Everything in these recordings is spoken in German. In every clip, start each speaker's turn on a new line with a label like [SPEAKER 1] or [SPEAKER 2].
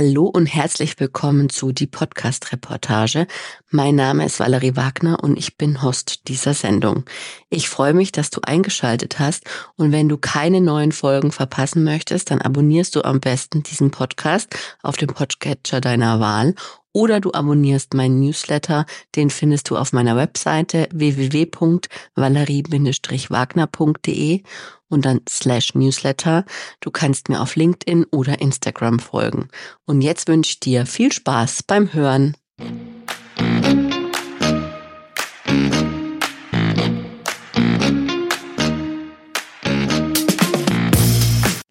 [SPEAKER 1] Hallo und herzlich willkommen zu die Podcast-Reportage. Mein Name ist Valerie Wagner und ich bin Host dieser Sendung. Ich freue mich, dass du eingeschaltet hast und wenn du keine neuen Folgen verpassen möchtest, dann abonnierst du am besten diesen Podcast auf dem Podcatcher deiner Wahl oder du abonnierst meinen Newsletter, den findest du auf meiner Webseite www.valerie-wagner.de und dann slash Newsletter. Du kannst mir auf LinkedIn oder Instagram folgen. Und jetzt wünsche ich dir viel Spaß beim Hören.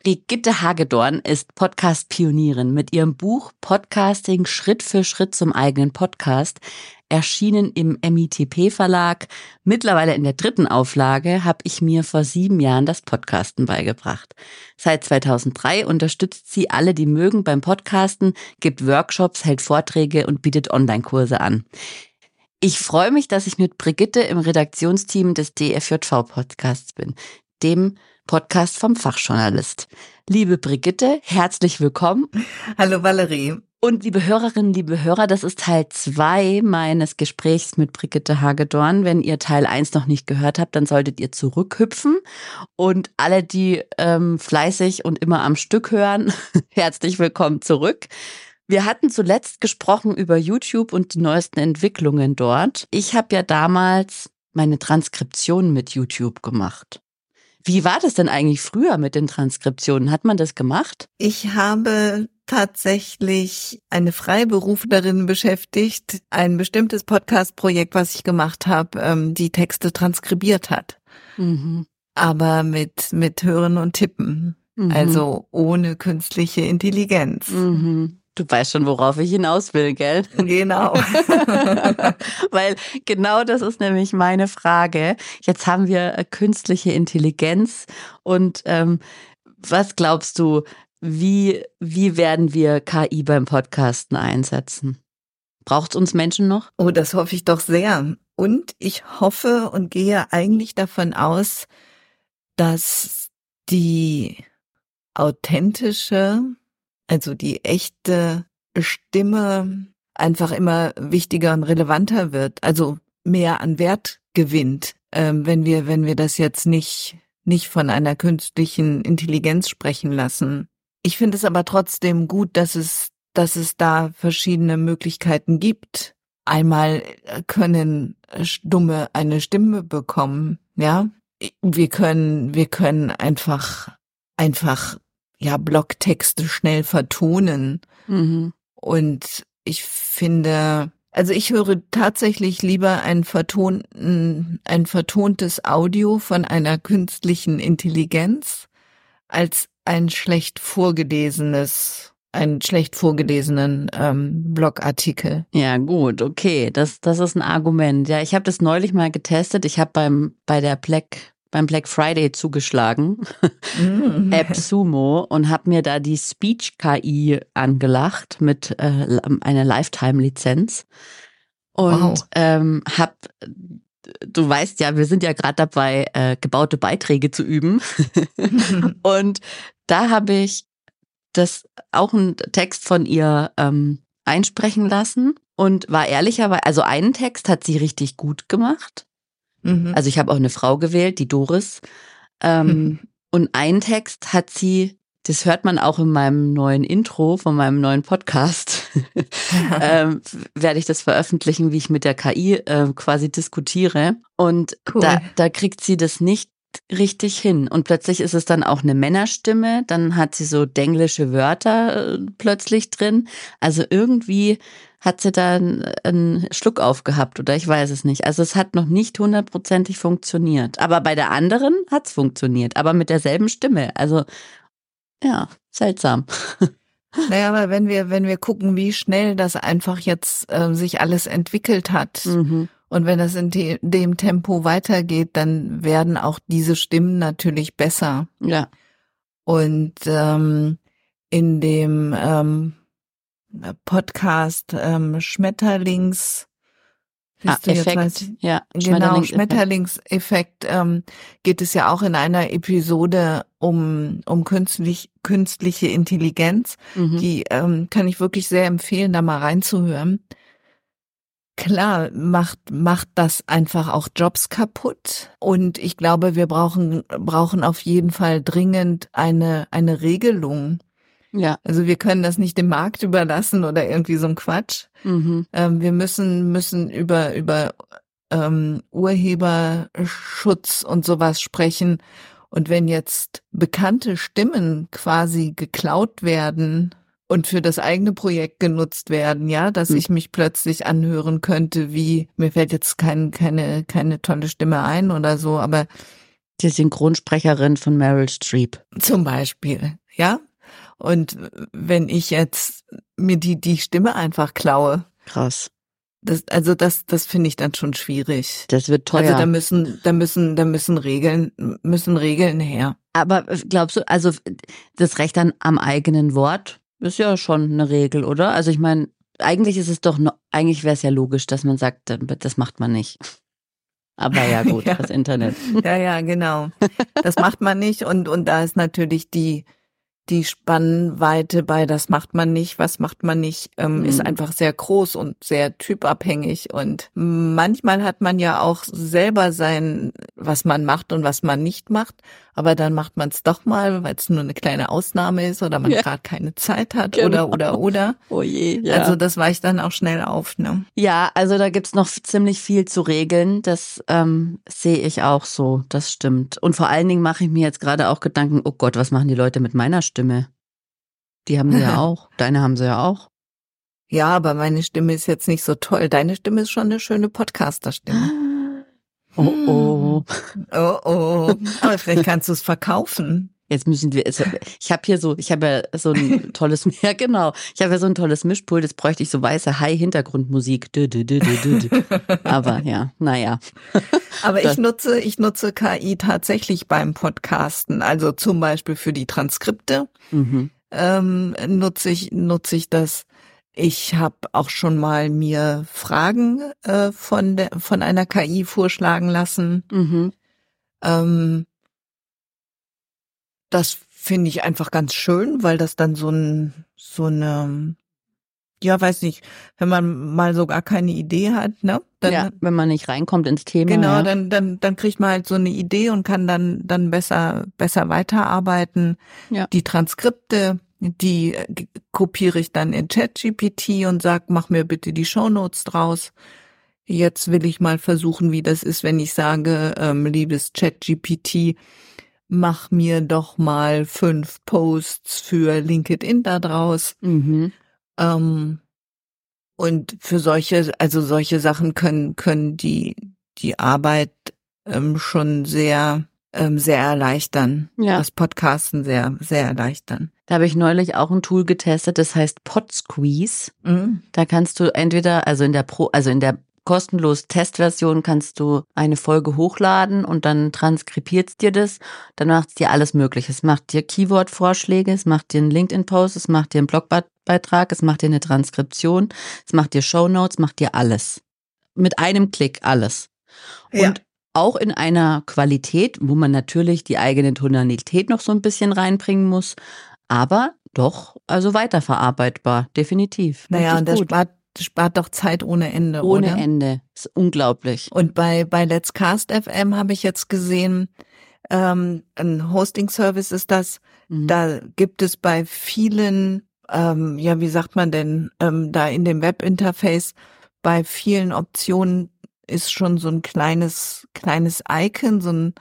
[SPEAKER 1] Brigitte Hagedorn ist Podcast-Pionierin. Mit ihrem Buch Podcasting Schritt für Schritt zum eigenen Podcast erschienen im MITP Verlag. Mittlerweile in der dritten Auflage habe ich mir vor sieben Jahren das Podcasten beigebracht. Seit 2003 unterstützt sie alle, die mögen beim Podcasten, gibt Workshops, hält Vorträge und bietet Online-Kurse an. Ich freue mich, dass ich mit Brigitte im Redaktionsteam des DFJV Podcasts bin, dem Podcast vom Fachjournalist. Liebe Brigitte, herzlich willkommen.
[SPEAKER 2] Hallo Valerie.
[SPEAKER 1] Und liebe Hörerinnen, liebe Hörer, das ist Teil zwei meines Gesprächs mit Brigitte Hagedorn. Wenn ihr Teil eins noch nicht gehört habt, dann solltet ihr zurückhüpfen. Und alle, die ähm, fleißig und immer am Stück hören, herzlich willkommen zurück. Wir hatten zuletzt gesprochen über YouTube und die neuesten Entwicklungen dort. Ich habe ja damals meine Transkription mit YouTube gemacht. Wie war das denn eigentlich früher mit den Transkriptionen? Hat man das gemacht?
[SPEAKER 2] Ich habe tatsächlich eine Freiberuflerin beschäftigt, ein bestimmtes Podcast-Projekt, was ich gemacht habe, ähm, die Texte transkribiert hat. Mhm. Aber mit, mit Hören und Tippen. Mhm. Also ohne künstliche Intelligenz.
[SPEAKER 1] Mhm. Du weißt schon, worauf ich hinaus will, gell?
[SPEAKER 2] Genau.
[SPEAKER 1] Weil genau das ist nämlich meine Frage. Jetzt haben wir äh, künstliche Intelligenz und ähm, was glaubst du, wie, wie werden wir KI beim Podcasten einsetzen? Braucht es uns Menschen noch?
[SPEAKER 2] Oh, das hoffe ich doch sehr. Und ich hoffe und gehe eigentlich davon aus, dass die authentische also die echte Stimme einfach immer wichtiger und relevanter wird, also mehr an Wert gewinnt, ähm, wenn wir, wenn wir das jetzt nicht, nicht von einer künstlichen Intelligenz sprechen lassen. Ich finde es aber trotzdem gut, dass es, dass es da verschiedene Möglichkeiten gibt. Einmal können Stumme eine Stimme bekommen, ja. Wir können, wir können einfach, einfach ja, Blogtexte schnell vertonen. Mhm. Und ich finde, also ich höre tatsächlich lieber ein vertonten, ein vertontes Audio von einer künstlichen Intelligenz als ein schlecht vorgelesenes einen schlecht vorgelesenen ähm, Blogartikel.
[SPEAKER 1] Ja, gut, okay, das das ist ein Argument. Ja, ich habe das neulich mal getestet. Ich habe beim bei der Black beim Black Friday zugeschlagen, mm. App Sumo, und habe mir da die Speech KI angelacht mit äh, einer Lifetime-Lizenz. Und wow. ähm, hab, du weißt ja, wir sind ja gerade dabei, äh, gebaute Beiträge zu üben. und da habe ich das auch einen Text von ihr ähm, einsprechen lassen und war ehrlicherweise, also einen Text hat sie richtig gut gemacht Mhm. Also ich habe auch eine Frau gewählt, die Doris. Ähm, mhm. Und einen Text hat sie, das hört man auch in meinem neuen Intro von meinem neuen Podcast, ähm, werde ich das veröffentlichen, wie ich mit der KI äh, quasi diskutiere. Und cool. da, da kriegt sie das nicht richtig hin. Und plötzlich ist es dann auch eine Männerstimme, dann hat sie so denglische Wörter äh, plötzlich drin. Also irgendwie hat sie da einen Schluck aufgehabt oder ich weiß es nicht. Also es hat noch nicht hundertprozentig funktioniert. Aber bei der anderen hat es funktioniert, aber mit derselben Stimme. Also ja, seltsam.
[SPEAKER 2] Naja, aber wenn wir, wenn wir gucken, wie schnell das einfach jetzt äh, sich alles entwickelt hat mhm. und wenn das in de dem Tempo weitergeht, dann werden auch diese Stimmen natürlich besser.
[SPEAKER 1] Ja.
[SPEAKER 2] Und ähm, in dem ähm, Podcast ähm, Schmetterlings
[SPEAKER 1] Ah, Effekt, ja.
[SPEAKER 2] Genau, Schmetterlingseffekt ähm, geht es ja auch in einer Episode um, um künstlich, künstliche Intelligenz. Mhm. Die ähm, kann ich wirklich sehr empfehlen, da mal reinzuhören. Klar, macht, macht das einfach auch Jobs kaputt. Und ich glaube, wir brauchen, brauchen auf jeden Fall dringend eine, eine Regelung
[SPEAKER 1] ja.
[SPEAKER 2] Also wir können das nicht dem Markt überlassen oder irgendwie so ein Quatsch. Mhm. Ähm, wir müssen, müssen über, über ähm, Urheberschutz und sowas sprechen. Und wenn jetzt bekannte Stimmen quasi geklaut werden und für das eigene Projekt genutzt werden, ja, dass mhm. ich mich plötzlich anhören könnte, wie, mir fällt jetzt kein, keine, keine tolle Stimme ein oder so, aber
[SPEAKER 1] die Synchronsprecherin von Meryl Streep.
[SPEAKER 2] Zum Beispiel, ja. Und wenn ich jetzt mir die, die Stimme einfach klaue.
[SPEAKER 1] Krass.
[SPEAKER 2] Das, also das, das finde ich dann schon schwierig.
[SPEAKER 1] Das wird teuer.
[SPEAKER 2] Also da müssen, da müssen, da müssen Regeln, müssen Regeln her.
[SPEAKER 1] Aber glaubst du, also das Recht an, am eigenen Wort ist ja schon eine Regel, oder? Also ich meine, eigentlich ist es doch, eigentlich wäre es ja logisch, dass man sagt, das macht man nicht. Aber ja gut, ja. das Internet.
[SPEAKER 2] Ja, ja, genau. Das macht man nicht und und da ist natürlich die die Spannweite bei das macht man nicht, was macht man nicht, ähm, mhm. ist einfach sehr groß und sehr typabhängig. Und manchmal hat man ja auch selber sein, was man macht und was man nicht macht. Aber dann macht man es doch mal, weil es nur eine kleine Ausnahme ist oder man ja. gerade keine Zeit hat genau. oder oder oder.
[SPEAKER 1] Oh je, ja.
[SPEAKER 2] Also das weicht dann auch schnell auf. Ne?
[SPEAKER 1] Ja, also da gibt's noch ziemlich viel zu regeln. Das ähm, sehe ich auch so. Das stimmt. Und vor allen Dingen mache ich mir jetzt gerade auch Gedanken, oh Gott, was machen die Leute mit meiner Stimme? Die haben sie ja auch. Deine haben sie ja auch.
[SPEAKER 2] Ja, aber meine Stimme ist jetzt nicht so toll. Deine Stimme ist schon eine schöne Podcaster-Stimme.
[SPEAKER 1] Oh oh.
[SPEAKER 2] Oh oh. Aber vielleicht kannst du es verkaufen.
[SPEAKER 1] Jetzt müssen wir, ich habe hier so, ich habe ja so ein tolles, ja genau, ich habe ja so ein tolles Mischpult, jetzt bräuchte ich so weiße High-Hintergrundmusik. Aber ja, naja.
[SPEAKER 2] Aber ich nutze, ich nutze KI tatsächlich beim Podcasten, also zum Beispiel für die Transkripte mhm. ähm, nutze ich, nutze ich das ich habe auch schon mal mir Fragen äh, von der von einer KI vorschlagen lassen. Mhm. Ähm, das finde ich einfach ganz schön, weil das dann so ein so eine ja, weiß nicht, wenn man mal so gar keine Idee hat, ne?
[SPEAKER 1] Dann, ja, wenn man nicht reinkommt ins Thema.
[SPEAKER 2] Genau,
[SPEAKER 1] ja.
[SPEAKER 2] dann, dann, dann kriegt man halt so eine Idee und kann dann, dann besser, besser weiterarbeiten. Ja. Die Transkripte, die äh, kopiere ich dann in ChatGPT und sag, mach mir bitte die Shownotes draus. Jetzt will ich mal versuchen, wie das ist, wenn ich sage, ähm, liebes ChatGPT, mach mir doch mal fünf Posts für LinkedIn da draus. Mhm. Ähm, und für solche, also solche Sachen können, können die, die Arbeit ähm, schon sehr, ähm, sehr erleichtern. Ja. Das Podcasten sehr, sehr erleichtern.
[SPEAKER 1] Da habe ich neulich auch ein Tool getestet, das heißt Podsqueeze. Mhm. Da kannst du entweder, also in der Pro, also in der kostenlos Testversion kannst du eine Folge hochladen und dann transkribiert es dir das. Dann macht es dir alles mögliche. Es macht dir Keyword-Vorschläge, es macht dir einen LinkedIn-Post, es macht dir einen Blogbeitrag, es macht dir eine Transkription, es macht dir Shownotes, macht dir alles. Mit einem Klick alles. Ja. Und auch in einer Qualität, wo man natürlich die eigene Tonalität noch so ein bisschen reinbringen muss, aber doch, also weiterverarbeitbar, definitiv.
[SPEAKER 2] Naja, und das spart, spart doch Zeit ohne Ende.
[SPEAKER 1] Ohne
[SPEAKER 2] oder?
[SPEAKER 1] Ende. Ist unglaublich.
[SPEAKER 2] Und bei, bei Let's Cast FM habe ich jetzt gesehen, ähm, ein Hosting-Service ist das. Mhm. Da gibt es bei vielen, ähm, ja, wie sagt man denn, ähm, da in dem Webinterface, bei vielen Optionen ist schon so ein kleines, kleines Icon, so ein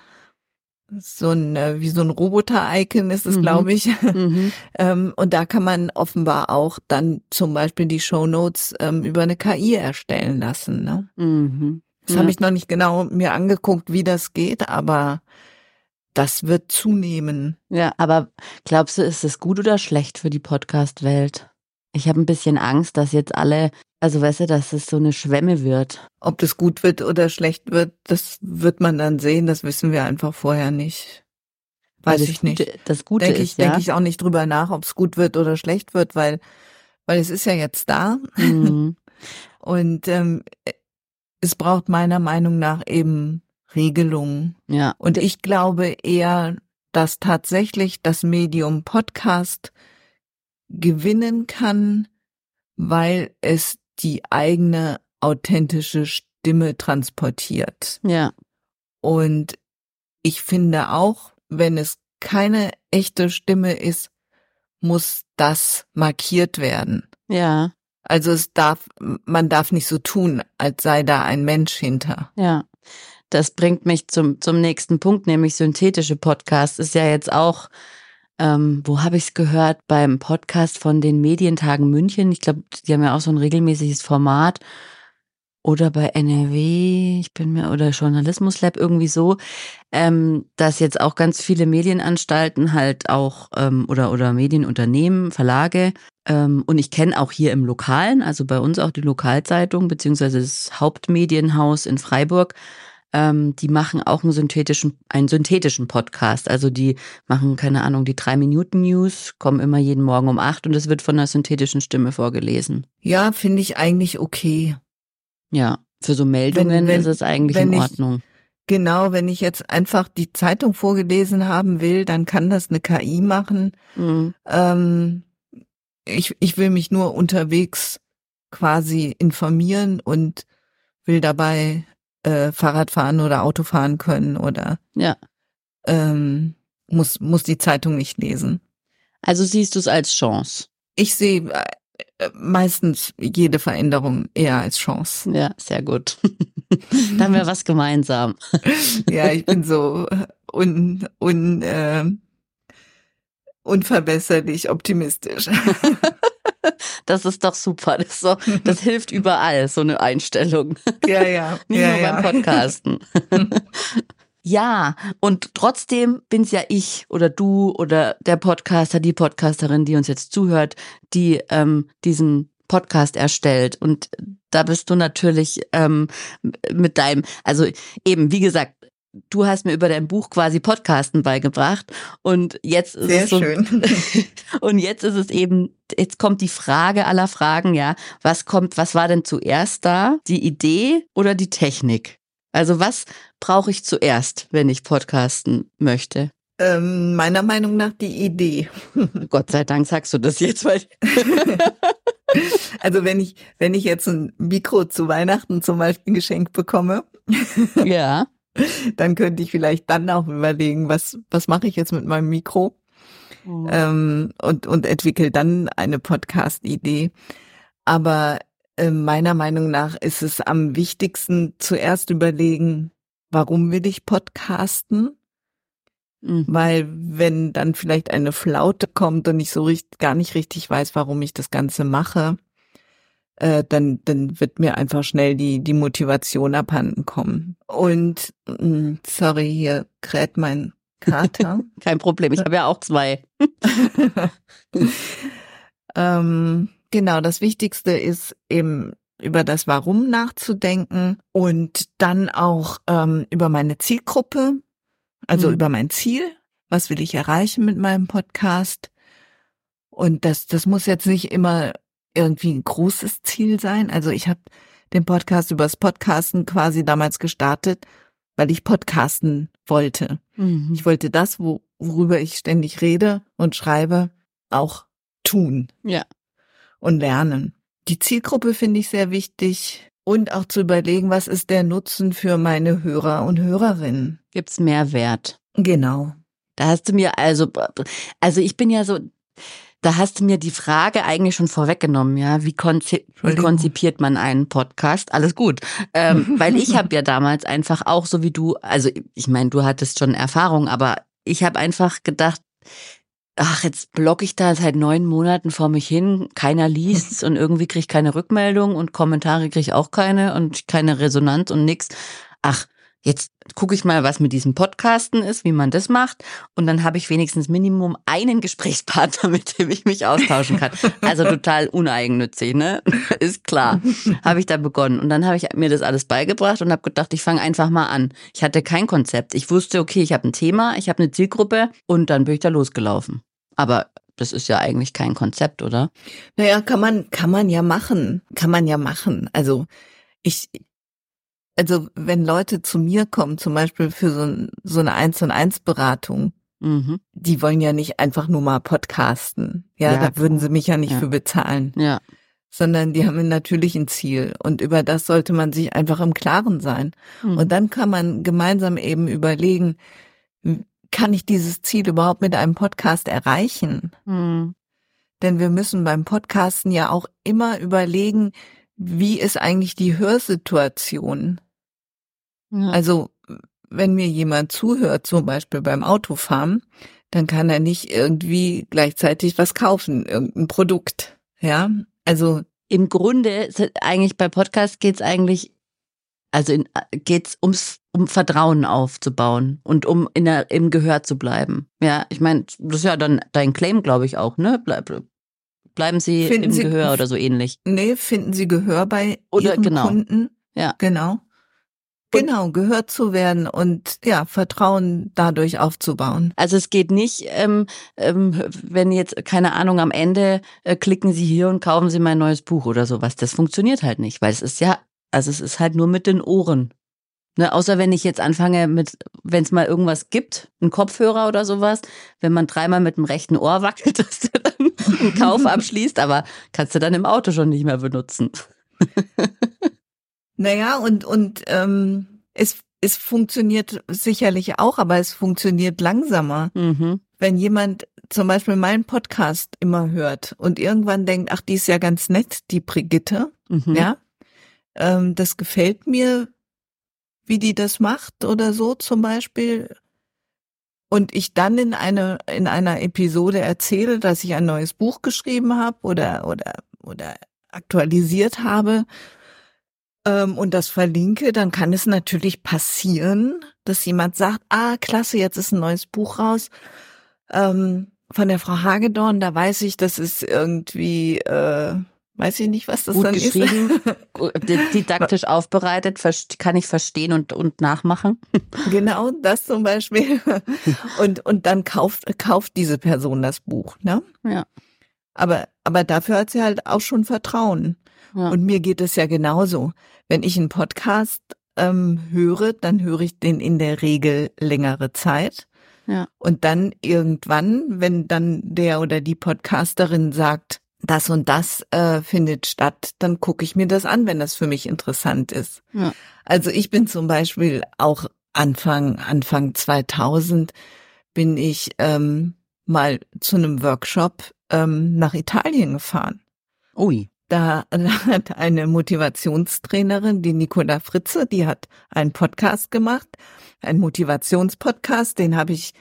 [SPEAKER 2] so ein äh, wie so ein Roboter-Icon ist es, mhm. glaube ich. Mhm. ähm, und da kann man offenbar auch dann zum Beispiel die Show Notes ähm, über eine KI erstellen lassen. Ne? Mhm. Das ja. habe ich noch nicht genau mir angeguckt, wie das geht, aber das wird zunehmen.
[SPEAKER 1] Ja, aber glaubst du, ist es gut oder schlecht für die Podcast-Welt? Ich habe ein bisschen Angst, dass jetzt alle also weißt du, dass es so eine Schwemme wird.
[SPEAKER 2] Ob das gut wird oder schlecht wird, das wird man dann sehen. Das wissen wir einfach vorher nicht. Weiß ich
[SPEAKER 1] nicht.
[SPEAKER 2] Gute,
[SPEAKER 1] das Gute
[SPEAKER 2] denke
[SPEAKER 1] ist,
[SPEAKER 2] ich, ja? denke ich auch nicht drüber nach, ob es gut wird oder schlecht wird, weil, weil es ist ja jetzt da. Mhm. Und ähm, es braucht meiner Meinung nach eben Regelungen.
[SPEAKER 1] Ja.
[SPEAKER 2] Und ich glaube eher, dass tatsächlich das Medium Podcast gewinnen kann, weil es die eigene authentische Stimme transportiert.
[SPEAKER 1] Ja.
[SPEAKER 2] Und ich finde auch, wenn es keine echte Stimme ist, muss das markiert werden.
[SPEAKER 1] Ja.
[SPEAKER 2] Also es darf, man darf nicht so tun, als sei da ein Mensch hinter.
[SPEAKER 1] Ja. Das bringt mich zum, zum nächsten Punkt, nämlich synthetische Podcasts ist ja jetzt auch, ähm, wo habe ich es gehört? Beim Podcast von den Medientagen München. Ich glaube, die haben ja auch so ein regelmäßiges Format. Oder bei NRW, ich bin mir, oder Journalismus Lab irgendwie so, ähm, dass jetzt auch ganz viele Medienanstalten halt auch, ähm, oder, oder Medienunternehmen, Verlage, ähm, und ich kenne auch hier im Lokalen, also bei uns auch die Lokalzeitung, beziehungsweise das Hauptmedienhaus in Freiburg, ähm, die machen auch einen synthetischen, einen synthetischen Podcast. Also die machen, keine Ahnung, die drei Minuten News, kommen immer jeden Morgen um acht und es wird von einer synthetischen Stimme vorgelesen.
[SPEAKER 2] Ja, finde ich eigentlich okay.
[SPEAKER 1] Ja, für so Meldungen wenn, wenn, ist es eigentlich in Ordnung.
[SPEAKER 2] Ich, genau, wenn ich jetzt einfach die Zeitung vorgelesen haben will, dann kann das eine KI machen. Mhm. Ähm, ich, ich will mich nur unterwegs quasi informieren und will dabei äh, Fahrrad fahren oder Auto fahren können oder
[SPEAKER 1] ja.
[SPEAKER 2] ähm, muss, muss die Zeitung nicht lesen.
[SPEAKER 1] Also siehst du es als Chance?
[SPEAKER 2] Ich sehe äh, meistens jede Veränderung eher als Chance.
[SPEAKER 1] Ja, sehr gut. da haben wir was gemeinsam.
[SPEAKER 2] ja, ich bin so un, un, äh, unverbesserlich optimistisch.
[SPEAKER 1] Das ist doch super. Das, so, das hilft überall, so eine Einstellung.
[SPEAKER 2] Ja, ja.
[SPEAKER 1] Nicht
[SPEAKER 2] ja,
[SPEAKER 1] nur
[SPEAKER 2] ja.
[SPEAKER 1] beim Podcasten. Ja, und trotzdem bin's ja ich oder du oder der Podcaster, die Podcasterin, die uns jetzt zuhört, die ähm, diesen Podcast erstellt. Und da bist du natürlich ähm, mit deinem, also eben, wie gesagt, du hast mir über dein Buch quasi Podcasten beigebracht und jetzt ist
[SPEAKER 2] Sehr
[SPEAKER 1] es so,
[SPEAKER 2] schön.
[SPEAKER 1] und jetzt ist es eben jetzt kommt die Frage aller Fragen, ja, was kommt, was war denn zuerst da? Die Idee oder die Technik? Also was brauche ich zuerst, wenn ich podcasten möchte?
[SPEAKER 2] Ähm, meiner Meinung nach die Idee.
[SPEAKER 1] Gott sei Dank sagst du das jetzt, weil
[SPEAKER 2] also wenn ich wenn ich jetzt ein Mikro zu Weihnachten zum Beispiel geschenkt bekomme,
[SPEAKER 1] ja,
[SPEAKER 2] dann könnte ich vielleicht dann auch überlegen, was, was mache ich jetzt mit meinem Mikro? Mhm. Ähm, und, und entwickle dann eine Podcast-Idee. Aber äh, meiner Meinung nach ist es am wichtigsten, zuerst überlegen, warum will ich podcasten? Mhm. Weil wenn dann vielleicht eine Flaute kommt und ich so richtig, gar nicht richtig weiß, warum ich das Ganze mache, äh, dann, dann wird mir einfach schnell die, die Motivation abhanden kommen. Und mh, mm, sorry, hier kräht mein Kater.
[SPEAKER 1] Kein Problem, ich habe ja auch zwei.
[SPEAKER 2] ähm, genau, das Wichtigste ist eben über das Warum nachzudenken und dann auch ähm, über meine Zielgruppe, also mhm. über mein Ziel. Was will ich erreichen mit meinem Podcast? Und das, das muss jetzt nicht immer irgendwie ein großes Ziel sein. Also ich habe den Podcast übers Podcasten quasi damals gestartet, weil ich podcasten wollte. Mhm. Ich wollte das, wo, worüber ich ständig rede und schreibe, auch tun.
[SPEAKER 1] Ja.
[SPEAKER 2] Und lernen. Die Zielgruppe finde ich sehr wichtig und auch zu überlegen, was ist der Nutzen für meine Hörer und Hörerinnen.
[SPEAKER 1] Gibt's Mehrwert?
[SPEAKER 2] Genau.
[SPEAKER 1] Da hast du mir also, also ich bin ja so, da hast du mir die Frage eigentlich schon vorweggenommen, ja. Wie, konzi wie konzipiert man einen Podcast? Alles gut. Ähm, weil ich habe ja damals einfach auch so wie du, also ich meine, du hattest schon Erfahrung, aber ich habe einfach gedacht, ach, jetzt blogge ich da seit neun Monaten vor mich hin, keiner liest's und irgendwie kriege ich keine Rückmeldung und Kommentare kriege ich auch keine und keine Resonanz und nix. Ach, jetzt gucke ich mal, was mit diesem Podcasten ist, wie man das macht. Und dann habe ich wenigstens Minimum einen Gesprächspartner, mit dem ich mich austauschen kann. Also total uneigennützig, ne? Ist klar. Habe ich da begonnen. Und dann habe ich mir das alles beigebracht und habe gedacht, ich fange einfach mal an. Ich hatte kein Konzept. Ich wusste, okay, ich habe ein Thema, ich habe eine Zielgruppe und dann bin ich da losgelaufen. Aber das ist ja eigentlich kein Konzept, oder?
[SPEAKER 2] Naja, kann man, kann man ja machen. Kann man ja machen. Also ich, also wenn Leute zu mir kommen, zum Beispiel für so, so eine Eins und Eins Beratung, mhm. die wollen ja nicht einfach nur mal podcasten. Ja, ja da würden sie mich ja nicht ja. für bezahlen.
[SPEAKER 1] Ja.
[SPEAKER 2] Sondern die haben natürlich ein Ziel und über das sollte man sich einfach im Klaren sein. Mhm. Und dann kann man gemeinsam eben überlegen, kann ich dieses Ziel überhaupt mit einem Podcast erreichen? Mhm. Denn wir müssen beim Podcasten ja auch immer überlegen, wie ist eigentlich die Hörsituation? Ja. Also, wenn mir jemand zuhört, zum Beispiel beim Autofahren, dann kann er nicht irgendwie gleichzeitig was kaufen, irgendein Produkt. Ja, also.
[SPEAKER 1] Im Grunde, eigentlich bei Podcast geht's eigentlich, also in, geht's ums, um Vertrauen aufzubauen und um in der, im Gehör zu bleiben. Ja, ich meine, das ist ja dann dein Claim, glaube ich auch, ne? Bleib, bleiben Sie finden im Sie, Gehör oder so ähnlich.
[SPEAKER 2] Nee, finden Sie Gehör bei oder, Ihren genau. Kunden?
[SPEAKER 1] Ja.
[SPEAKER 2] Genau. Genau, gehört zu werden und ja, Vertrauen dadurch aufzubauen.
[SPEAKER 1] Also es geht nicht, ähm, ähm, wenn jetzt, keine Ahnung, am Ende äh, klicken Sie hier und kaufen Sie mein neues Buch oder sowas. Das funktioniert halt nicht, weil es ist ja, also es ist halt nur mit den Ohren. Ne, außer wenn ich jetzt anfange mit, wenn es mal irgendwas gibt, ein Kopfhörer oder sowas, wenn man dreimal mit dem rechten Ohr wackelt, dass du dann einen Kauf abschließt, aber kannst du dann im Auto schon nicht mehr benutzen.
[SPEAKER 2] Naja, und, und ähm, es, es funktioniert sicherlich auch, aber es funktioniert langsamer. Mhm. Wenn jemand zum Beispiel meinen Podcast immer hört und irgendwann denkt, ach, die ist ja ganz nett, die Brigitte, mhm. ja, ähm, das gefällt mir, wie die das macht oder so zum Beispiel. Und ich dann in eine in einer Episode erzähle, dass ich ein neues Buch geschrieben habe oder oder oder aktualisiert habe ähm, und das verlinke, dann kann es natürlich passieren, dass jemand sagt, ah, klasse, jetzt ist ein neues Buch raus ähm, von der Frau Hagedorn, da weiß ich, das ist irgendwie, äh, weiß ich nicht, was das
[SPEAKER 1] Gut
[SPEAKER 2] dann
[SPEAKER 1] geschrieben, ist. didaktisch aufbereitet, kann ich verstehen und, und nachmachen.
[SPEAKER 2] Genau, das zum Beispiel. Und, und dann kauft, kauft diese Person das Buch, ne?
[SPEAKER 1] Ja.
[SPEAKER 2] Aber, aber dafür hat sie halt auch schon Vertrauen. Ja. Und mir geht es ja genauso. Wenn ich einen Podcast ähm, höre, dann höre ich den in der Regel längere Zeit.
[SPEAKER 1] Ja.
[SPEAKER 2] Und dann irgendwann, wenn dann der oder die Podcasterin sagt, das und das äh, findet statt, dann gucke ich mir das an, wenn das für mich interessant ist. Ja. Also ich bin zum Beispiel auch Anfang, Anfang 2000 bin ich ähm, mal zu einem Workshop ähm, nach Italien gefahren.
[SPEAKER 1] Ui.
[SPEAKER 2] Da hat eine Motivationstrainerin, die Nicola Fritze, die hat einen Podcast gemacht, einen Motivationspodcast, den habe ich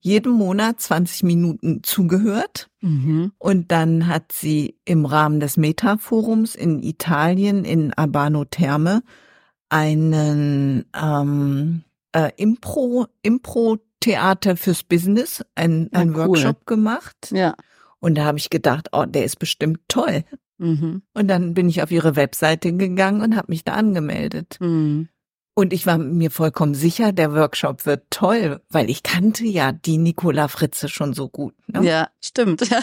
[SPEAKER 2] jeden Monat 20 Minuten zugehört. Mhm. Und dann hat sie im Rahmen des Meta-Forums in Italien, in Abano Terme, einen ähm, äh, Impro, Impro-Theater fürs Business, ein, ein cool. Workshop gemacht.
[SPEAKER 1] Ja.
[SPEAKER 2] Und da habe ich gedacht, oh, der ist bestimmt toll. Mhm. Und dann bin ich auf ihre Webseite gegangen und habe mich da angemeldet. Mhm. Und ich war mir vollkommen sicher, der Workshop wird toll, weil ich kannte ja die Nicola Fritze schon so gut. Ne?
[SPEAKER 1] Ja, stimmt. Ja.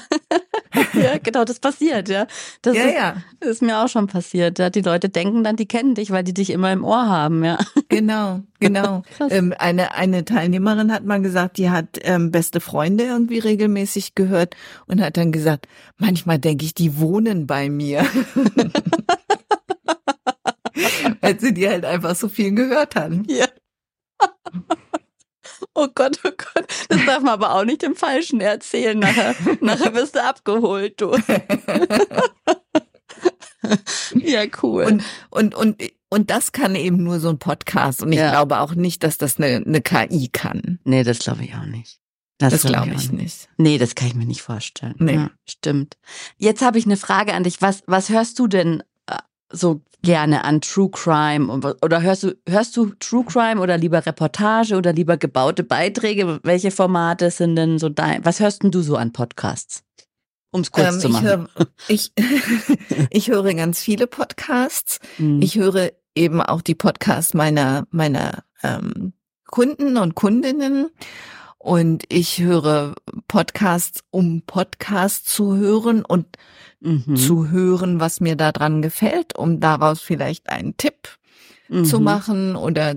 [SPEAKER 1] ja, genau, das passiert, ja. Das
[SPEAKER 2] ja,
[SPEAKER 1] ist,
[SPEAKER 2] ja.
[SPEAKER 1] ist mir auch schon passiert. Ja. Die Leute denken dann, die kennen dich, weil die dich immer im Ohr haben, ja.
[SPEAKER 2] Genau, genau. ähm, eine, eine Teilnehmerin hat mal gesagt, die hat ähm, beste Freunde irgendwie regelmäßig gehört und hat dann gesagt, manchmal denke ich, die wohnen bei mir. Weil sie die halt einfach so viel gehört haben.
[SPEAKER 1] Ja. Oh Gott, oh Gott. Das darf man aber auch nicht dem Falschen erzählen. Nachher, nachher wirst du abgeholt, du. ja, cool.
[SPEAKER 2] Und, und, und, und das kann eben nur so ein Podcast. Und ich ja. glaube auch nicht, dass das eine, eine KI kann.
[SPEAKER 1] Nee, das glaube ich auch nicht.
[SPEAKER 2] Das, das glaube ich, ich nicht.
[SPEAKER 1] Nee, das kann ich mir nicht vorstellen.
[SPEAKER 2] Nee. Ja,
[SPEAKER 1] stimmt. Jetzt habe ich eine Frage an dich. Was, was hörst du denn so gerne an True Crime? Oder hörst du, hörst du True Crime oder lieber Reportage oder lieber gebaute Beiträge? Welche Formate sind denn so dein? Was hörst denn du so an Podcasts? Um es kurz ähm, zu machen.
[SPEAKER 2] Ich, hör, ich, ich höre ganz viele Podcasts. Mhm. Ich höre eben auch die Podcasts meiner, meiner ähm, Kunden und Kundinnen. Und ich höre Podcasts, um Podcasts zu hören und mhm. zu hören, was mir daran gefällt, um daraus vielleicht einen Tipp mhm. zu machen oder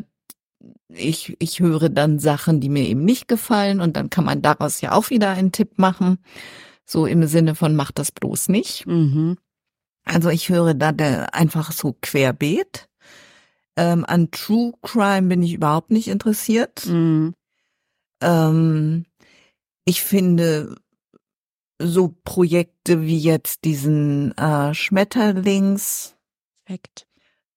[SPEAKER 2] ich, ich höre dann Sachen, die mir eben nicht gefallen und dann kann man daraus ja auch wieder einen Tipp machen. So im Sinne von mach das bloß nicht. Mhm. Also ich höre da einfach so querbeet. Ähm, an True Crime bin ich überhaupt nicht interessiert. Mhm. Ähm, ich finde so Projekte wie jetzt diesen äh, Schmetterlings.
[SPEAKER 1] Effekt.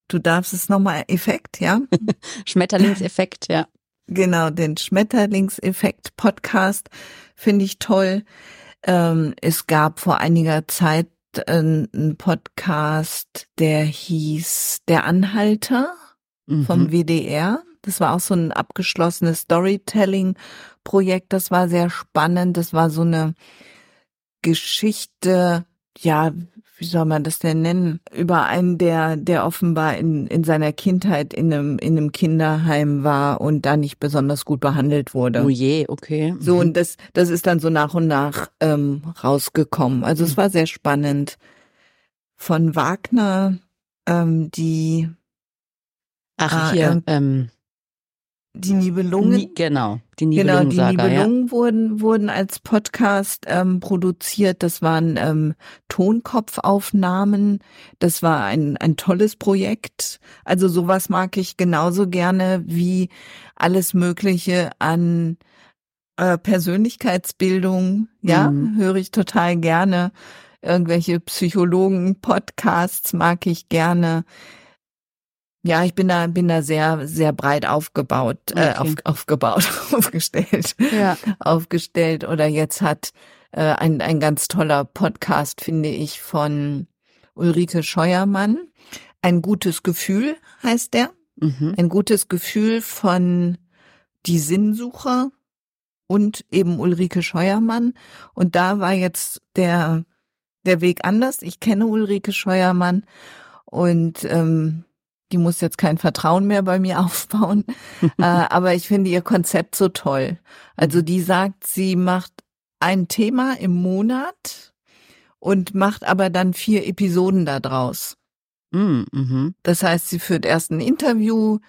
[SPEAKER 2] Du darfst es nochmal Effekt, ja?
[SPEAKER 1] Schmetterlingseffekt, ja.
[SPEAKER 2] Genau, den Schmetterlingseffekt Podcast finde ich toll. Ähm, es gab vor einiger Zeit einen Podcast, der hieß Der Anhalter mhm. vom WDR. Das war auch so ein abgeschlossenes Storytelling-Projekt. Das war sehr spannend. Das war so eine Geschichte, ja, wie soll man das denn nennen, über einen, der, der offenbar in, in seiner Kindheit in einem, in einem Kinderheim war und da nicht besonders gut behandelt wurde.
[SPEAKER 1] Oh je, okay.
[SPEAKER 2] So, mhm. und das, das ist dann so nach und nach ähm, rausgekommen. Also es war sehr spannend. Von Wagner, ähm, die
[SPEAKER 1] Ach, hier, äh, ähm,
[SPEAKER 2] die Nibelungen. Nie,
[SPEAKER 1] genau, die Nibelungen.
[SPEAKER 2] Genau, die Nibelungen ja. wurden, wurden als Podcast ähm, produziert. Das waren ähm, Tonkopfaufnahmen. Das war ein, ein tolles Projekt. Also sowas mag ich genauso gerne wie alles Mögliche an äh, Persönlichkeitsbildung. Ja, mhm. höre ich total gerne. Irgendwelche Psychologen-Podcasts mag ich gerne. Ja, ich bin da, bin da sehr, sehr breit aufgebaut, äh, okay. äh, auf, aufgebaut, aufgestellt, ja. aufgestellt. Oder jetzt hat äh, ein, ein ganz toller Podcast, finde ich, von Ulrike Scheuermann. Ein gutes Gefühl heißt der. Mhm. Ein gutes Gefühl von die Sinnsucher und eben Ulrike Scheuermann. Und da war jetzt der, der Weg anders. Ich kenne Ulrike Scheuermann und ähm, die muss jetzt kein Vertrauen mehr bei mir aufbauen. äh, aber ich finde ihr Konzept so toll. Also die sagt, sie macht ein Thema im Monat und macht aber dann vier Episoden daraus. Mm, mhm. Das heißt, sie führt erst ein Interview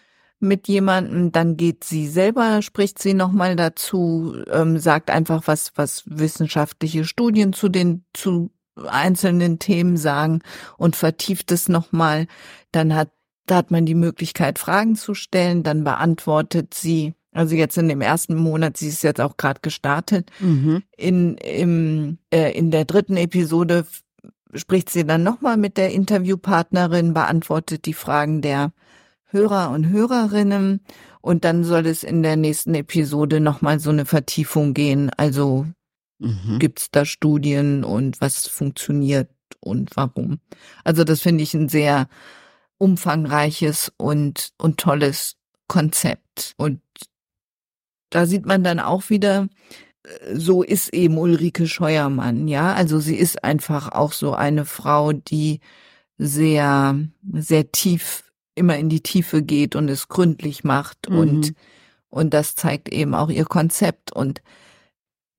[SPEAKER 2] mit jemandem, dann geht sie selber, spricht sie nochmal dazu, ähm, sagt einfach, was, was wissenschaftliche Studien zu den, zu einzelnen Themen sagen und vertieft es nochmal. Dann hat da hat man die Möglichkeit, Fragen zu stellen, dann beantwortet sie, also jetzt in dem ersten Monat, sie ist jetzt auch gerade gestartet, mhm. in, im, äh, in der dritten Episode spricht sie dann nochmal mit der Interviewpartnerin, beantwortet die Fragen der Hörer und Hörerinnen und dann soll es in der nächsten Episode nochmal so eine Vertiefung gehen. Also mhm. gibt es da Studien und was funktioniert und warum. Also das finde ich ein sehr umfangreiches und, und tolles Konzept. Und da sieht man dann auch wieder, äh, so ist eben Ulrike Scheuermann, ja. Also sie ist einfach auch so eine Frau, die sehr, sehr tief, immer in die Tiefe geht und es gründlich macht mhm. und, und das zeigt eben auch ihr Konzept und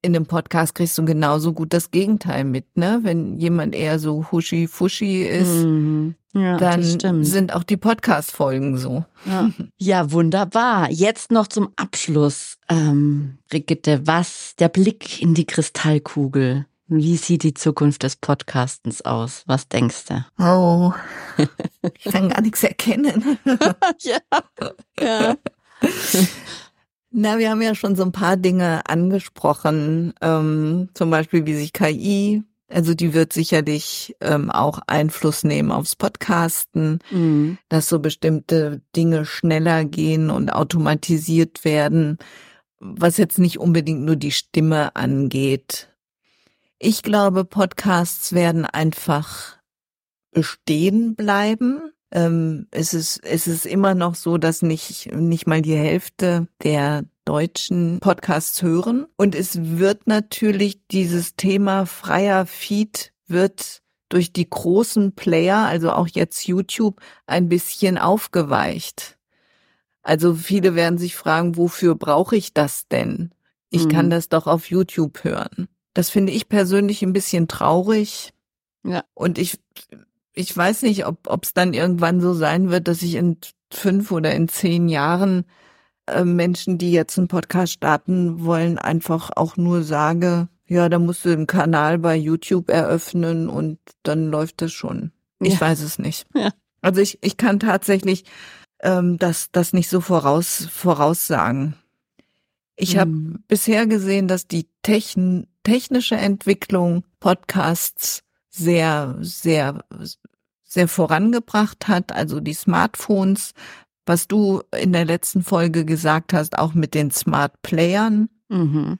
[SPEAKER 2] in dem Podcast kriegst du genauso gut das Gegenteil mit, ne? Wenn jemand eher so huschi-fuschi ist, mhm. ja, dann sind auch die Podcast-Folgen so.
[SPEAKER 1] Ja. ja. wunderbar. Jetzt noch zum Abschluss, ähm, Brigitte, was der Blick in die Kristallkugel. Wie sieht die Zukunft des Podcastens aus? Was denkst du?
[SPEAKER 2] Oh, ich kann gar nichts erkennen. ja. ja. Na, wir haben ja schon so ein paar Dinge angesprochen, ähm, zum Beispiel wie sich KI, also die wird sicherlich ähm, auch Einfluss nehmen aufs Podcasten, mhm. dass so bestimmte Dinge schneller gehen und automatisiert werden, was jetzt nicht unbedingt nur die Stimme angeht. Ich glaube, Podcasts werden einfach bestehen bleiben ähm, es ist, es ist immer noch so, dass nicht, nicht mal die Hälfte der deutschen Podcasts hören. Und es wird natürlich dieses Thema freier Feed wird durch die großen Player, also auch jetzt YouTube, ein bisschen aufgeweicht. Also viele werden sich fragen, wofür brauche ich das denn? Ich mhm. kann das doch auf YouTube hören. Das finde ich persönlich ein bisschen traurig. Ja. Und ich ich weiß nicht, ob es dann irgendwann so sein wird, dass ich in fünf oder in zehn Jahren äh, Menschen, die jetzt einen Podcast starten wollen, einfach auch nur sage, ja, da musst du einen Kanal bei YouTube eröffnen und dann läuft das schon. Ich ja. weiß es nicht. Ja. Also ich, ich kann tatsächlich ähm, das, das nicht so voraus, voraussagen. Ich mhm. habe bisher gesehen, dass die Techn technische Entwicklung Podcasts sehr, sehr, sehr vorangebracht hat. Also die Smartphones, was du in der letzten Folge gesagt hast, auch mit den Smart Playern, mhm.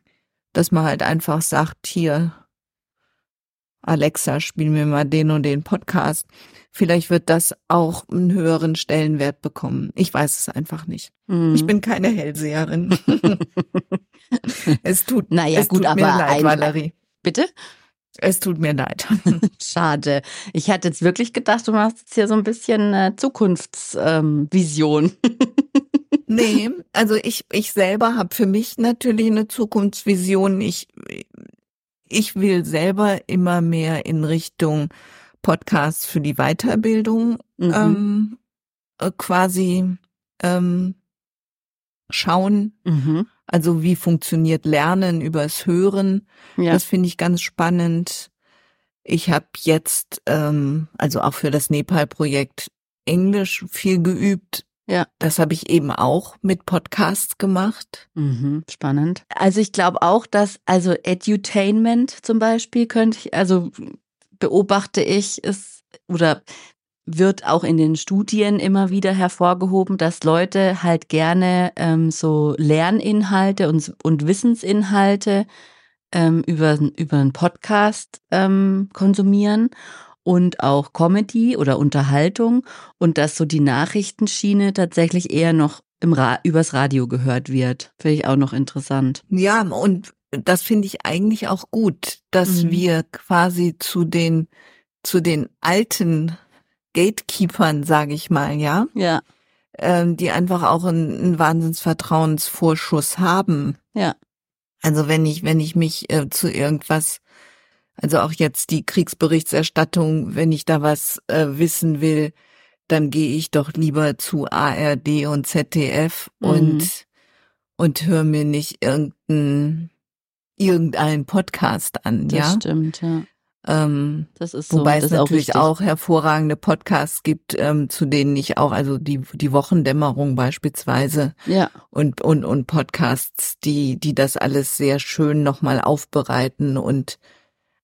[SPEAKER 2] dass man halt einfach sagt, hier, Alexa, spiel mir mal den und den Podcast. Vielleicht wird das auch einen höheren Stellenwert bekommen. Ich weiß es einfach nicht. Mhm. Ich bin keine Hellseherin. es tut, naja, es gut, tut mir leid, Valerie.
[SPEAKER 1] Bitte?
[SPEAKER 2] Es tut mir leid.
[SPEAKER 1] Schade. Ich hatte jetzt wirklich gedacht, du machst jetzt hier so ein bisschen äh, Zukunftsvision. Ähm,
[SPEAKER 2] nee, also ich, ich selber habe für mich natürlich eine Zukunftsvision. Ich, ich will selber immer mehr in Richtung Podcasts für die Weiterbildung mhm. ähm, äh, quasi ähm, schauen. Mhm. Also wie funktioniert Lernen übers Hören? Ja. Das finde ich ganz spannend. Ich habe jetzt, ähm, also auch für das Nepal-Projekt Englisch viel geübt. Ja. Das habe ich eben auch mit Podcasts gemacht.
[SPEAKER 1] Mhm, spannend. Also ich glaube auch, dass, also Edutainment zum Beispiel könnte ich, also beobachte ich, ist oder wird auch in den Studien immer wieder hervorgehoben, dass Leute halt gerne ähm, so Lerninhalte und, und Wissensinhalte ähm, über, über einen Podcast ähm, konsumieren und auch Comedy oder Unterhaltung und dass so die Nachrichtenschiene tatsächlich eher noch im Ra übers Radio gehört wird. Finde ich auch noch interessant.
[SPEAKER 2] Ja, und das finde ich eigentlich auch gut, dass mhm. wir quasi zu den zu den alten Gatekeepern, sage ich mal, ja.
[SPEAKER 1] Ja.
[SPEAKER 2] Ähm, die einfach auch einen, einen Wahnsinnsvertrauensvorschuss haben.
[SPEAKER 1] Ja.
[SPEAKER 2] Also wenn ich, wenn ich mich äh, zu irgendwas, also auch jetzt die Kriegsberichterstattung, wenn ich da was äh, wissen will, dann gehe ich doch lieber zu ARD und ZDF mhm. und und höre mir nicht irgendeinen irgendeinen Podcast an,
[SPEAKER 1] das
[SPEAKER 2] ja.
[SPEAKER 1] Das stimmt, ja.
[SPEAKER 2] Ähm, das ist so, wobei es natürlich auch, auch, hervorragende Podcasts gibt, ähm, zu denen ich auch, also die die Wochendämmerung beispielsweise
[SPEAKER 1] ja.
[SPEAKER 2] und und und Podcasts, die die das alles sehr schön nochmal aufbereiten und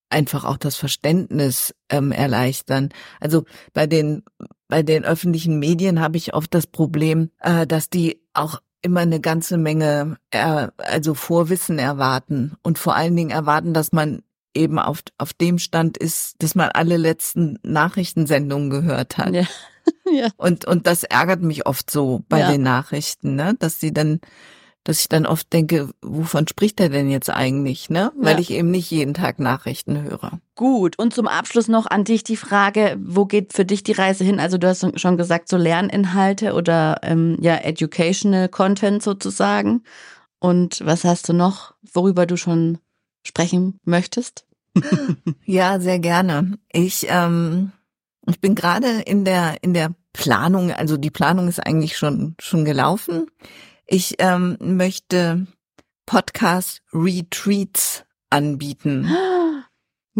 [SPEAKER 2] einfach auch das Verständnis ähm, erleichtern. Also bei den bei den öffentlichen Medien habe ich oft das Problem, äh, dass die auch immer eine ganze Menge äh, also Vorwissen erwarten und vor allen Dingen erwarten, dass man eben auf, auf dem Stand ist, dass man alle letzten Nachrichtensendungen gehört hat. Ja. ja. Und, und das ärgert mich oft so bei ja. den Nachrichten, ne? dass sie dann, dass ich dann oft denke, wovon spricht er denn jetzt eigentlich, ne? Weil ja. ich eben nicht jeden Tag Nachrichten höre.
[SPEAKER 1] Gut. Und zum Abschluss noch an dich die Frage, wo geht für dich die Reise hin? Also du hast schon gesagt, so Lerninhalte oder ähm, ja, educational Content sozusagen. Und was hast du noch, worüber du schon sprechen möchtest?
[SPEAKER 2] Ja, sehr gerne. Ich, ähm, ich bin gerade in der, in der Planung, also die Planung ist eigentlich schon, schon gelaufen. Ich ähm, möchte Podcast Retreats anbieten.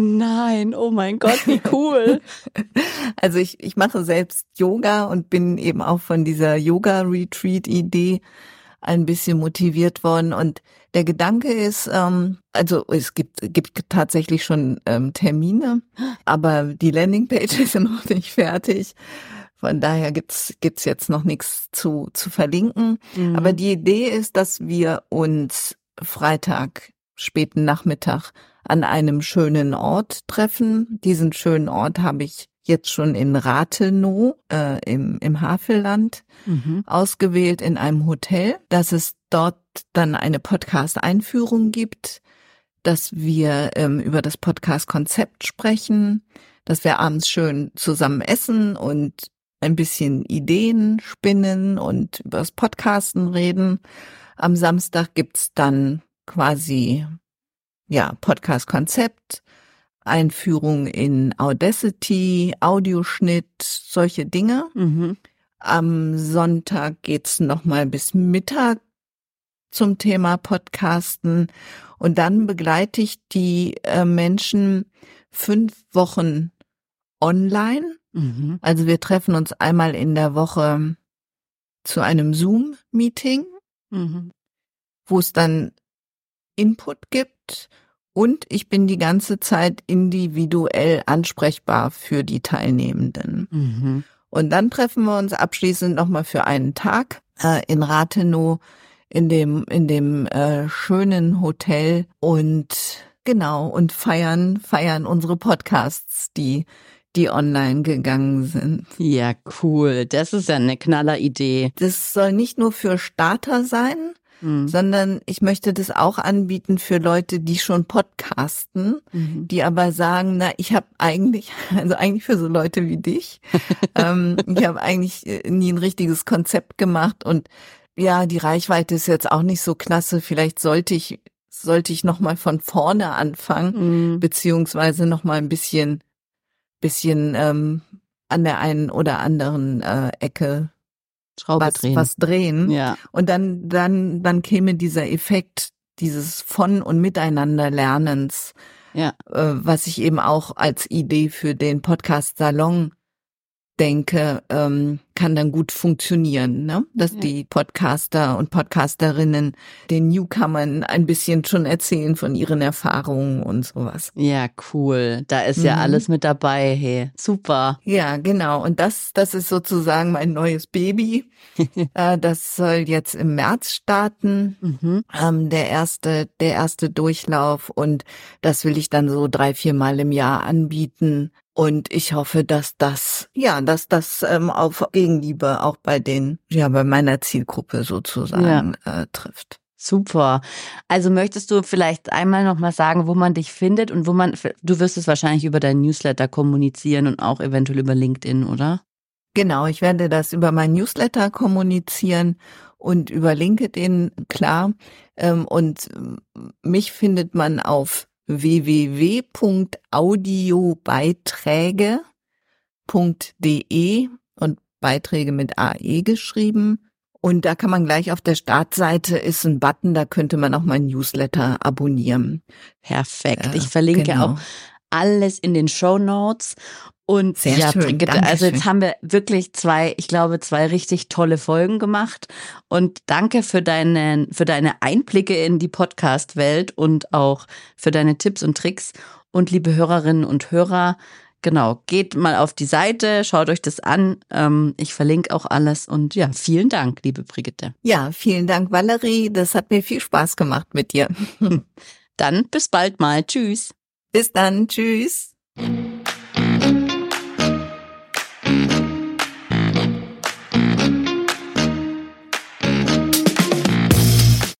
[SPEAKER 1] Nein, oh mein Gott, wie cool.
[SPEAKER 2] also ich, ich mache selbst Yoga und bin eben auch von dieser Yoga-Retreat-Idee ein bisschen motiviert worden. Und der Gedanke ist, ähm, also es gibt, gibt tatsächlich schon ähm, Termine, aber die Landingpage ist noch nicht fertig. Von daher gibt's gibt's jetzt noch nichts zu zu verlinken. Mhm. Aber die Idee ist, dass wir uns Freitag späten Nachmittag an einem schönen Ort treffen. Diesen schönen Ort habe ich jetzt schon in Rathenow äh, im, im Havelland mhm. ausgewählt in einem Hotel, dass es dort dann eine Podcast-Einführung gibt, dass wir ähm, über das Podcast-Konzept sprechen, dass wir abends schön zusammen essen und ein bisschen Ideen spinnen und über das Podcasten reden. Am Samstag gibt's dann quasi ja Podcast-Konzept, Einführung in Audacity, Audioschnitt, solche Dinge. Mhm. Am Sonntag geht's noch mal bis Mittag zum Thema Podcasten und dann begleite ich die äh, Menschen fünf Wochen online. Mhm. Also wir treffen uns einmal in der Woche zu einem Zoom-Meeting, mhm. wo es dann Input gibt und ich bin die ganze Zeit individuell ansprechbar für die Teilnehmenden. Mhm. Und dann treffen wir uns abschließend nochmal für einen Tag äh, in Rathenow in dem, in dem äh, schönen Hotel und genau und feiern, feiern unsere Podcasts, die die online gegangen sind.
[SPEAKER 1] Ja, cool. Das ist ja eine knaller Idee.
[SPEAKER 2] Das soll nicht nur für Starter sein, mhm. sondern ich möchte das auch anbieten für Leute, die schon podcasten, mhm. die aber sagen, na, ich habe eigentlich, also eigentlich für so Leute wie dich, ähm, ich habe eigentlich äh, nie ein richtiges Konzept gemacht und ja, die Reichweite ist jetzt auch nicht so klasse. Vielleicht sollte ich sollte ich noch mal von vorne anfangen, mhm. beziehungsweise noch mal ein bisschen bisschen ähm, an der einen oder anderen äh, Ecke
[SPEAKER 1] Schraube
[SPEAKER 2] was,
[SPEAKER 1] drehen.
[SPEAKER 2] was drehen.
[SPEAKER 1] Ja.
[SPEAKER 2] Und dann, dann, dann käme dieser Effekt dieses von und miteinander Lernens,
[SPEAKER 1] ja.
[SPEAKER 2] äh, was ich eben auch als Idee für den Podcast Salon denke, ähm, kann dann gut funktionieren, ne? dass ja. die Podcaster und Podcasterinnen den Newcomern ein bisschen schon erzählen von ihren Erfahrungen und sowas.
[SPEAKER 1] Ja, cool. Da ist mhm. ja alles mit dabei. Hey, super.
[SPEAKER 2] Ja, genau. Und das, das ist sozusagen mein neues Baby. äh, das soll jetzt im März starten. Mhm. Ähm, der erste, der erste Durchlauf. Und das will ich dann so drei, vier Mal im Jahr anbieten. Und ich hoffe, dass das, ja, dass das ähm, auf Gegenliebe auch bei den, ja, bei meiner Zielgruppe sozusagen ja. äh, trifft.
[SPEAKER 1] Super. Also möchtest du vielleicht einmal noch mal sagen, wo man dich findet und wo man, du wirst es wahrscheinlich über deinen Newsletter kommunizieren und auch eventuell über LinkedIn, oder?
[SPEAKER 2] Genau, ich werde das über meinen Newsletter kommunizieren und über LinkedIn, klar. Ähm, und mich findet man auf www.audiobeiträge.de und Beiträge mit AE geschrieben. Und da kann man gleich auf der Startseite ist ein Button, da könnte man auch mein Newsletter abonnieren.
[SPEAKER 1] Perfekt. Ich verlinke genau. auch alles in den Show Notes. Und
[SPEAKER 2] Sehr ja, schön.
[SPEAKER 1] Brigitte, also jetzt haben wir wirklich zwei, ich glaube, zwei richtig tolle Folgen gemacht. Und danke für deine, für deine Einblicke in die Podcast-Welt und auch für deine Tipps und Tricks. Und liebe Hörerinnen und Hörer, genau, geht mal auf die Seite, schaut euch das an. Ähm, ich verlinke auch alles. Und ja, vielen Dank, liebe Brigitte.
[SPEAKER 2] Ja, vielen Dank, Valerie. Das hat mir viel Spaß gemacht mit dir.
[SPEAKER 1] Dann bis bald mal. Tschüss.
[SPEAKER 2] Bis dann. Tschüss.